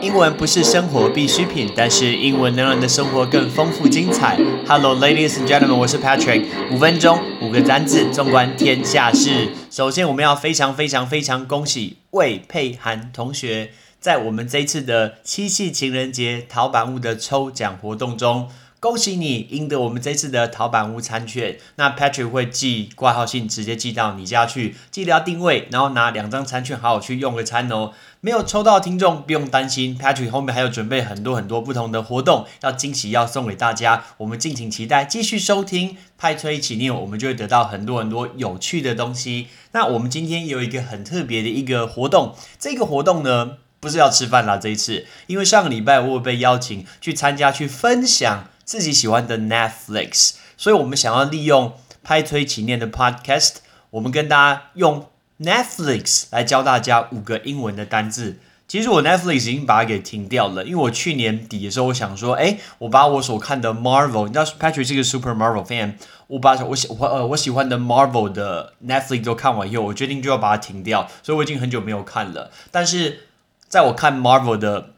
英文不是生活必需品，但是英文能让你的生活更丰富精彩。Hello, ladies and gentlemen，我是 Patrick。五分钟，五个单字，纵观天下事。首先，我们要非常非常非常恭喜魏佩涵同学，在我们这一次的七夕情人节淘版物的抽奖活动中。恭喜你赢得我们这次的淘版屋餐券，那 Patrick 会寄挂号信直接寄到你家去，记得要定位，然后拿两张餐券好好去用个餐哦。没有抽到听众不用担心，Patrick 后面还有准备很多很多不同的活动，要惊喜要送给大家，我们敬请期待，继续收听派崔一起念，我们就会得到很多很多有趣的东西。那我们今天有一个很特别的一个活动，这个活动呢不是要吃饭啦，这一次，因为上个礼拜我有被邀请去参加去分享。自己喜欢的 Netflix，所以我们想要利用拍推起念的 Podcast，我们跟大家用 Netflix 来教大家五个英文的单字。其实我 Netflix 已经把它给停掉了，因为我去年底的时候，我想说，哎，我把我所看的 Marvel，你知道 Patrick 是个 Super Marvel fan，我把我喜我呃我喜欢的 Marvel 的 Netflix 都看完以后，我决定就要把它停掉，所以我已经很久没有看了。但是在我看 Marvel 的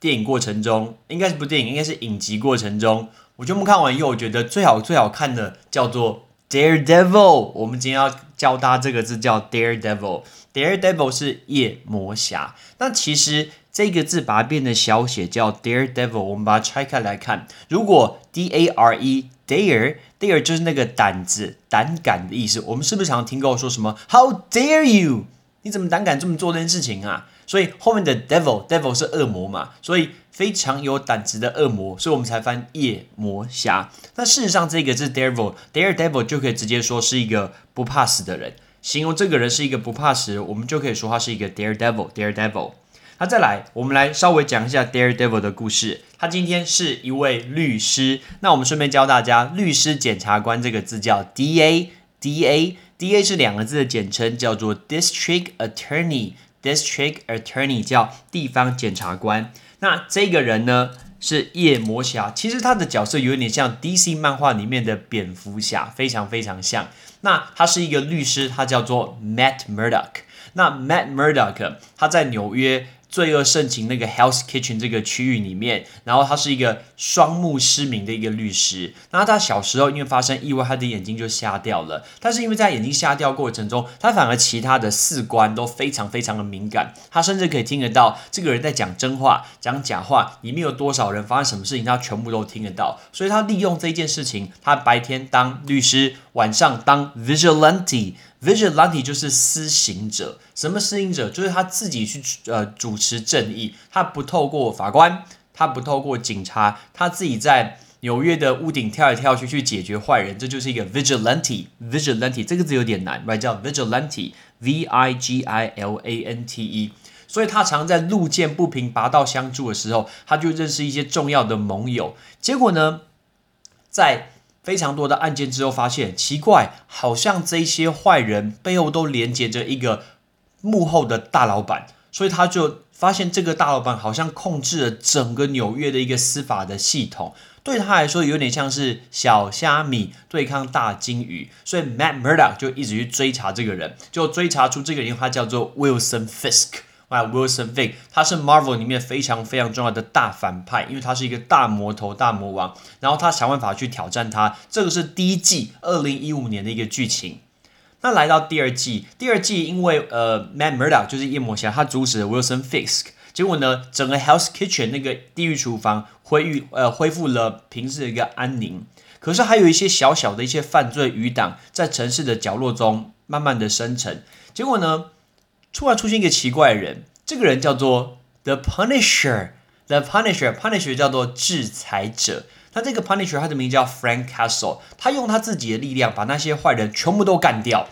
电影过程中，应该是部电影，应该是影集过程中，我全部看完以后，我觉得最好最好看的叫做 Daredevil。我们今天要教大家这个字叫 Daredevil。Daredevil 是夜魔侠。那其实这个字把它变得小写叫 Daredevil，我们把它拆开来看，如果 D A R E Dare Dare 就是那个胆子、胆敢的意思。我们是不是常听过说什么 How dare you？你怎么胆敢这么做这件事情啊？所以后面的 devil devil 是恶魔嘛，所以非常有胆子的恶魔，所以我们才翻夜魔侠。那事实上这个字 devil daredevil 就可以直接说是一个不怕死的人，形容这个人是一个不怕死，我们就可以说他是一个 daredevil daredevil。那再来，我们来稍微讲一下 daredevil 的故事。他今天是一位律师，那我们顺便教大家，律师检察官这个字叫 da da da 是两个字的简称，叫做 district attorney。District Attorney 叫地方检察官，那这个人呢是夜魔侠，其实他的角色有点像 DC 漫画里面的蝙蝠侠，非常非常像。那他是一个律师，他叫做 Matt Murdock。那 Matt Murdock 他在纽约。罪恶盛情那个 Health Kitchen 这个区域里面，然后他是一个双目失明的一个律师。那他小时候因为发生意外，他的眼睛就瞎掉了。但是因为在眼睛瞎掉过程中，他反而其他的四官都非常非常的敏感。他甚至可以听得到这个人在讲真话、讲假话，里面有多少人发生什么事情，他全部都听得到。所以他利用这件事情，他白天当律师，晚上当 Vigilante。Vigilante 就是施行者，什么施行者？就是他自己去呃主持正义，他不透过法官，他不透过警察，他自己在纽约的屋顶跳来跳去去解决坏人，这就是一个 Vigilante。Vigilante 这个字有点难，right？叫 Vigilante，V I G I L A N T E。所以他常在路见不平、拔刀相助的时候，他就认识一些重要的盟友。结果呢，在非常多的案件之后，发现奇怪，好像这些坏人背后都连接着一个幕后的大老板，所以他就发现这个大老板好像控制了整个纽约的一个司法的系统，对他来说有点像是小虾米对抗大金鱼，所以 Matt Murdock 就一直去追查这个人，就追查出这个人，他叫做 Wilson Fisk。啊，Wilson Fisk，他是 Marvel 里面非常非常重要的大反派，因为他是一个大魔头、大魔王，然后他想办法去挑战他。这个是第一季二零一五年的一个剧情。那来到第二季，第二季因为呃，Matt Murdock 就是夜魔侠，他阻止了 Wilson Fisk，结果呢，整个 Hell's Kitchen 那个地狱厨房恢复呃恢复了平时的一个安宁。可是还有一些小小的一些犯罪余党在城市的角落中慢慢的生成。结果呢？突然出现一个奇怪的人，这个人叫做 The Punisher。The Punisher，Punisher 叫做制裁者。那这个 Punisher 他的名字叫 Frank Castle，他用他自己的力量把那些坏人全部都干掉。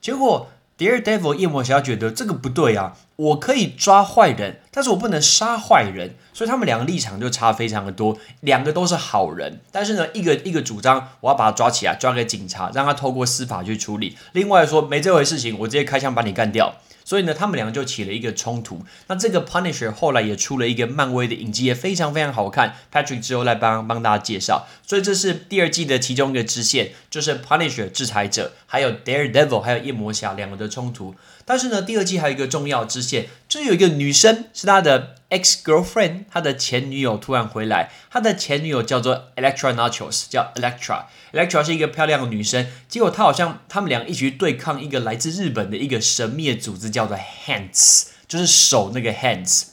结果 Daredevil 夜魔侠觉得这个不对啊，我可以抓坏人，但是我不能杀坏人。所以他们两个立场就差非常的多。两个都是好人，但是呢，一个一个主张我要把他抓起来，抓给警察，让他透过司法去处理。另外说没这回事情，我直接开枪把你干掉。所以呢，他们两个就起了一个冲突。那这个 Punisher 后来也出了一个漫威的影集，也非常非常好看。Patrick 之后来帮帮大家介绍。所以这是第二季的其中一个支线，就是 Punisher 制裁者，还有 Daredevil，还有夜魔侠两个的冲突。但是呢，第二季还有一个重要支线，就有一个女生是他的 ex girlfriend，他的前女友突然回来，他的前女友叫做 Electra Nachos，叫 Electra，Electra 是一个漂亮的女生，结果他好像他们俩一起去对抗一个来自日本的一个神秘的组织，叫做 Hands，就是手那个 Hands。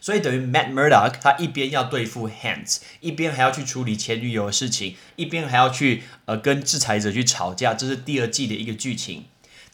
所以等于 Matt Murdock，他一边要对付 Hands，一边还要去处理前女友的事情，一边还要去呃跟制裁者去吵架，这是第二季的一个剧情。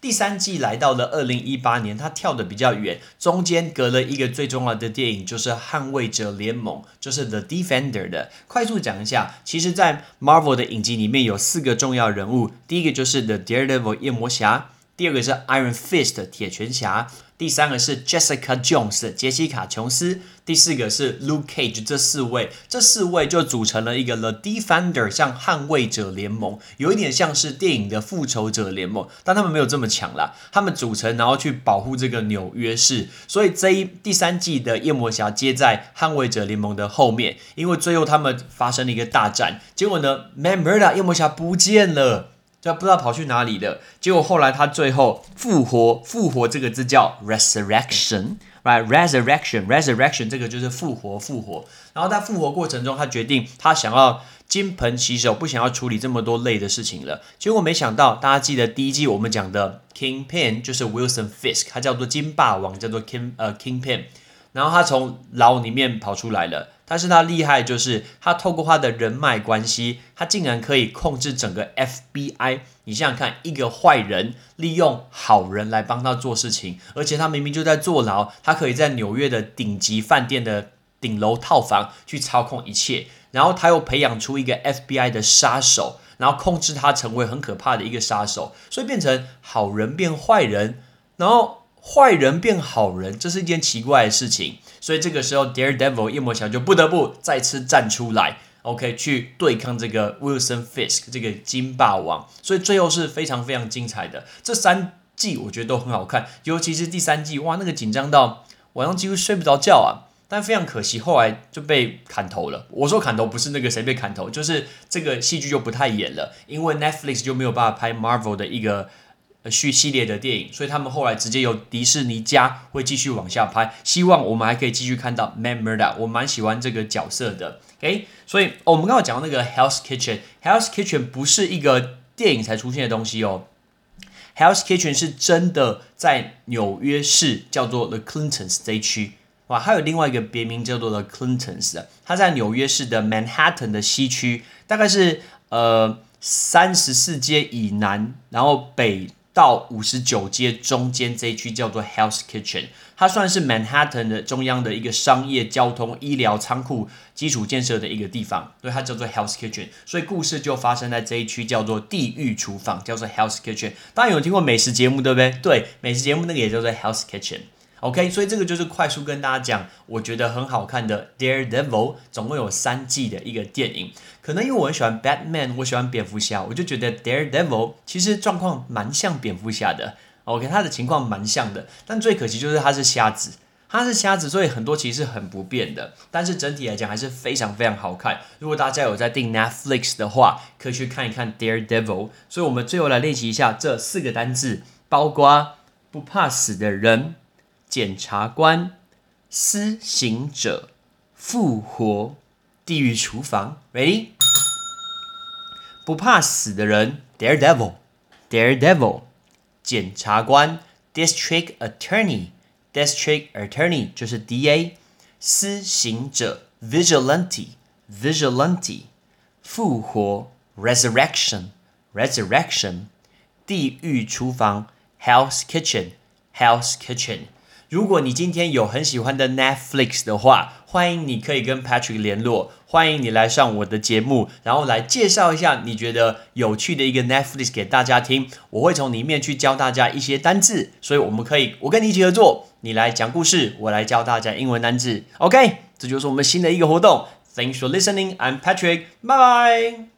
第三季来到了二零一八年，他跳的比较远，中间隔了一个最重要的电影，就是《捍卫者联盟》，就是 The Defender 的。快速讲一下，其实，在 Marvel 的影集里面有四个重要人物，第一个就是 The Daredevil 夜魔侠，第二个是 Iron Fist 铁拳侠。第三个是 Jessica Jones 杰西卡琼斯，第四个是 Luke Cage，这四位，这四位就组成了一个 The Defender，像捍卫者联盟，有一点像是电影的复仇者联盟，但他们没有这么强啦。他们组成然后去保护这个纽约市，所以这一第三季的夜魔侠接在捍卫者联盟的后面，因为最后他们发生了一个大战，结果呢，Man Murder 夜魔侠不见了。就不知道跑去哪里了。结果后来他最后复活，复活这个字叫 resurrection，right？resurrection，resurrection 这个就是复活，复活。然后在复活过程中，他决定他想要金盆洗手，不想要处理这么多累的事情了。结果没想到，大家记得第一季我们讲的 Kingpin 就是 Wilson Fisk，他叫做金霸王，叫做 King 呃 Kingpin。然后他从牢里面跑出来了。但是他厉害，就是他透过他的人脉关系，他竟然可以控制整个 FBI。你想想看，一个坏人利用好人来帮他做事情，而且他明明就在坐牢，他可以在纽约的顶级饭店的顶楼套房去操控一切。然后他又培养出一个 FBI 的杀手，然后控制他成为很可怕的一个杀手，所以变成好人变坏人，然后。坏人变好人，这是一件奇怪的事情，所以这个时候，Daredevil 夜魔侠就不得不再次站出来，OK，去对抗这个 Wilson Fisk 这个金霸王，所以最后是非常非常精彩的。这三季我觉得都很好看，尤其是第三季，哇，那个紧张到晚上几乎睡不着觉啊！但非常可惜，后来就被砍头了。我说砍头不是那个谁被砍头，就是这个戏剧就不太演了，因为 Netflix 就没有办法拍 Marvel 的一个。续系列的电影，所以他们后来直接由迪士尼家会继续往下拍，希望我们还可以继续看到 Man Murder，我蛮喜欢这个角色的。OK，所以我们刚刚讲到那个 Hell's Kitchen，Hell's Kitchen 不是一个电影才出现的东西哦，Hell's Kitchen 是真的在纽约市叫做 The Clintons 这一区，哇，还有另外一个别名叫做 The Clintons，它在纽约市的 Manhattan 的西区，大概是呃三十四街以南，然后北。到五十九街中间这一区叫做 Health Kitchen，它算是 Manhattan 的中央的一个商业、交通、医疗、仓库、基础建设的一个地方，所以它叫做 Health Kitchen。所以故事就发生在这一区，叫做地狱厨房，叫做 Health Kitchen。大家有听过美食节目，对不对？对，美食节目那个也叫做 Health Kitchen。OK，所以这个就是快速跟大家讲，我觉得很好看的 Daredevil，总共有三季的一个电影。可能因为我很喜欢 Batman，我喜欢蝙蝠侠，我就觉得 Daredevil 其实状况蛮像蝙蝠侠的。OK，他的情况蛮像的，但最可惜就是他是瞎子，他是瞎子，所以很多其实很不变的。但是整体来讲还是非常非常好看。如果大家有在订 Netflix 的话，可以去看一看 Daredevil。所以我们最后来练习一下这四个单字，包括不怕死的人。检察官、施行者、复活、地狱厨房，Ready？不怕死的人，Daredevil，Daredevil。检察官，District Attorney，District Attorney 就是 DA。施行者，Vigilante，Vigilante。复活，Resurrection，Resurrection。地狱厨房，Hell's Kitchen，Hell's Kitchen。如果你今天有很喜欢的 Netflix 的话，欢迎你可以跟 Patrick 联络，欢迎你来上我的节目，然后来介绍一下你觉得有趣的一个 Netflix 给大家听。我会从里面去教大家一些单字，所以我们可以我跟你一起合作，你来讲故事，我来教大家英文单字。OK，这就是我们新的一个活动。Thanks for listening. I'm Patrick. Bye.